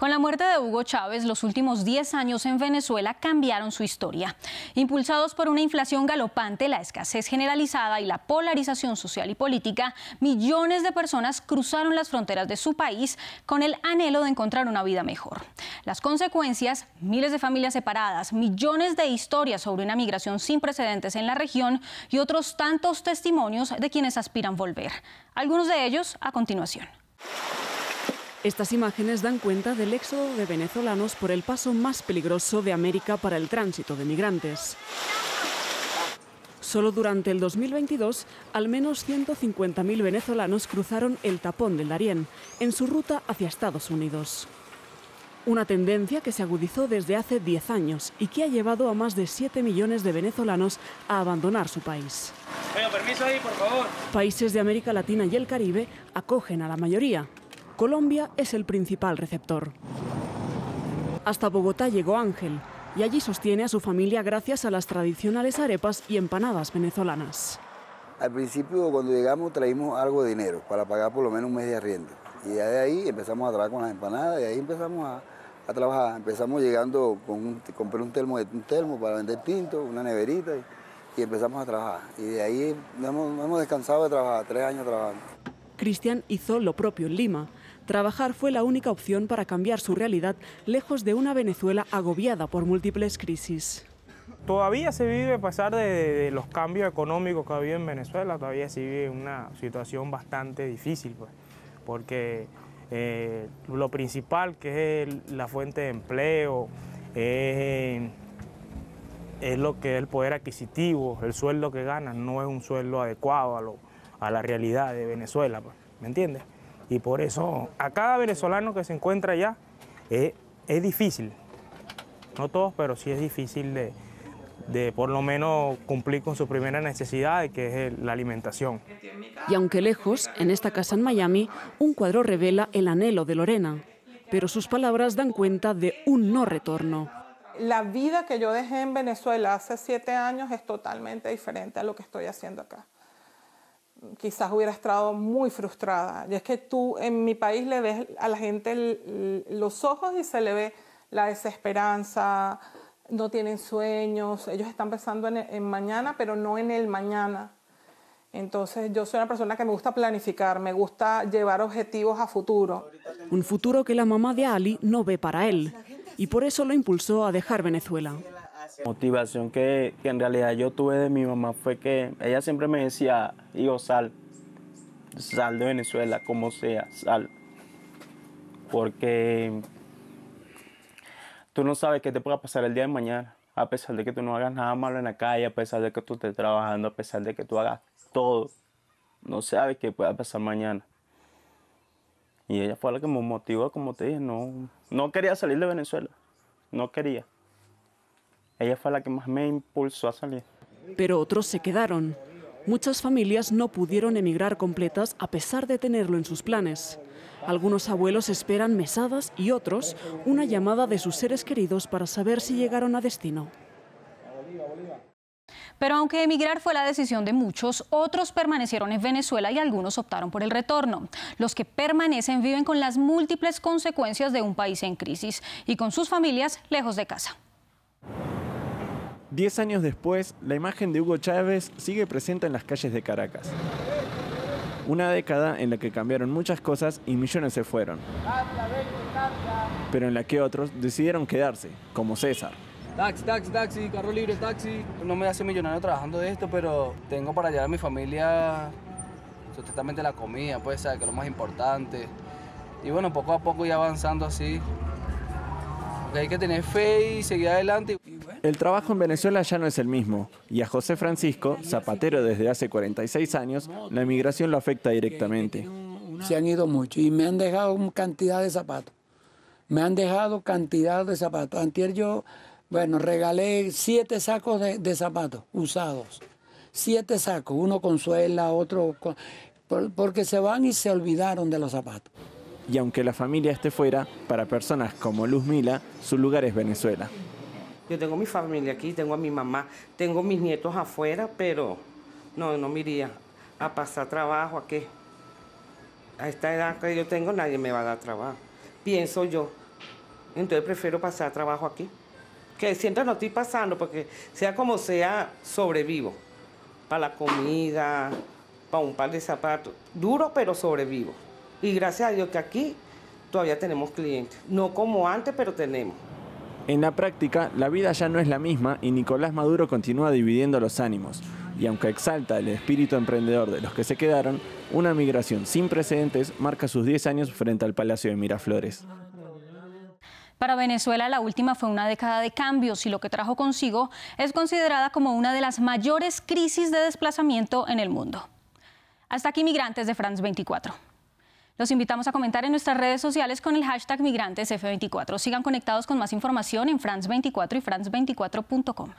Con la muerte de Hugo Chávez, los últimos 10 años en Venezuela cambiaron su historia. Impulsados por una inflación galopante, la escasez generalizada y la polarización social y política, millones de personas cruzaron las fronteras de su país con el anhelo de encontrar una vida mejor. Las consecuencias, miles de familias separadas, millones de historias sobre una migración sin precedentes en la región y otros tantos testimonios de quienes aspiran volver. Algunos de ellos a continuación. Estas imágenes dan cuenta del éxodo de venezolanos por el paso más peligroso de América para el tránsito de migrantes. Solo durante el 2022, al menos 150.000 venezolanos cruzaron el tapón del Darién en su ruta hacia Estados Unidos. Una tendencia que se agudizó desde hace 10 años y que ha llevado a más de 7 millones de venezolanos a abandonar su país. permiso ahí, por favor. Países de América Latina y el Caribe acogen a la mayoría, Colombia es el principal receptor. Hasta Bogotá llegó Ángel y allí sostiene a su familia gracias a las tradicionales arepas y empanadas venezolanas. Al principio cuando llegamos traímos algo de dinero para pagar por lo menos un mes de arriendo. Y ya de ahí empezamos a trabajar con las empanadas y ahí empezamos a, trabajar. Empezamos llegando con un, compré un termo, un termo para vender tinto, una neverita y, empezamos a trabajar. Y de ahí hemos, hemos descansado de trabajar, tres años trabajando. Cristian hizo lo propio en Lima Trabajar fue la única opción para cambiar su realidad lejos de una Venezuela agobiada por múltiples crisis. Todavía se vive, a pesar de, los cambios económicos que ha habido en Venezuela, todavía se vive una situación bastante difícil, pues, porque eh, lo principal, que es la fuente de empleo, es, lo que es el poder adquisitivo, el sueldo que ganan no es un sueldo adecuado a, a la realidad de Venezuela, pues, ¿me entiendes? Y por eso a cada venezolano que se encuentra allá es, difícil, no todos, pero sí es difícil de, de por lo menos cumplir con su primera necesidad, que es la alimentación. Y aunque lejos, en esta casa en Miami, un cuadro revela el anhelo de Lorena, pero sus palabras dan cuenta de un no retorno. La vida que yo dejé en Venezuela hace siete años es totalmente diferente a lo que estoy haciendo acá quizás hubiera estado muy frustrada. Y es que tú en mi país le ves a la gente los ojos y se le ve la desesperanza, no tienen sueños, ellos están pensando en, mañana, pero no en el mañana. Entonces yo soy una persona que me gusta planificar, me gusta llevar objetivos a futuro. Un futuro que la mamá de Ali no ve para él y por eso lo impulsó a dejar Venezuela. Motivación que, en realidad yo tuve de mi mamá fue que ella siempre me decía, hijo, sal, sal de Venezuela, como sea, sal. Porque tú no sabes qué te pueda pasar el día de mañana, a pesar de que tú no hagas nada malo en la calle, a pesar de que tú estés trabajando, a pesar de que tú hagas todo. No sabes qué pueda pasar mañana. Y ella fue la que me motivó, como te dije, no, no quería salir de Venezuela, no quería. Ella fue la que más me impulsó a salir. Pero otros se quedaron. Muchas familias no pudieron emigrar completas a pesar de tenerlo en sus planes. Algunos abuelos esperan mesadas y otros una llamada de sus seres queridos para saber si llegaron a destino. Pero aunque emigrar fue la decisión de muchos, otros permanecieron en Venezuela y algunos optaron por el retorno. Los que permanecen viven con las múltiples consecuencias de un país en crisis y con sus familias lejos de casa. Diez años después, la imagen de Hugo Chávez sigue presente en las calles de Caracas. Una década en la que cambiaron muchas cosas y millones se fueron. Pero en la que otros decidieron quedarse, como César. Taxi, taxi, taxi, carro libre, taxi. No me hace millonario trabajando de esto, pero tengo para llevar a mi familia sustentablemente la comida, pues, que es lo más importante. Y bueno, poco a poco y avanzando así, hay que tener fe y seguir adelante. El trabajo en Venezuela ya no es el mismo y a José Francisco, zapatero desde hace 46 años, la emigración lo afecta directamente. Se han ido mucho y me han dejado cantidad de zapatos. Me han dejado cantidad de zapatos. Antier yo Bueno, regalé siete sacos de, zapatos usados. Siete sacos, uno con suela, otro con... porque se van y se olvidaron de los zapatos. Y aunque la familia esté fuera, para personas como Luz Mila, su lugar es Venezuela. Yo tengo mi familia aquí, tengo a mi mamá, tengo mis nietos afuera, pero no, no me iría a pasar trabajo aquí. A esta edad que yo tengo nadie me va a dar trabajo, pienso yo. Entonces prefiero pasar trabajo aquí. Que siempre no estoy pasando porque sea como sea, sobrevivo. Para la comida, para un par de zapatos. Duro, pero sobrevivo. Y gracias a Dios que aquí todavía tenemos clientes. No como antes, pero tenemos. En la práctica, la vida ya no es la misma y Nicolás Maduro continúa dividiendo los ánimos. Y aunque exalta el espíritu emprendedor de los que se quedaron, una migración sin precedentes marca sus 10 años frente al Palacio de Miraflores. Para Venezuela la última fue una década de cambios y lo que trajo consigo es considerada como una de las mayores crisis de desplazamiento en el mundo. Hasta aquí Migrantes de France 24. Los invitamos a comentar en nuestras redes sociales con el hashtag MigrantesF24. Sigan conectados con más información en France24 y France24.com.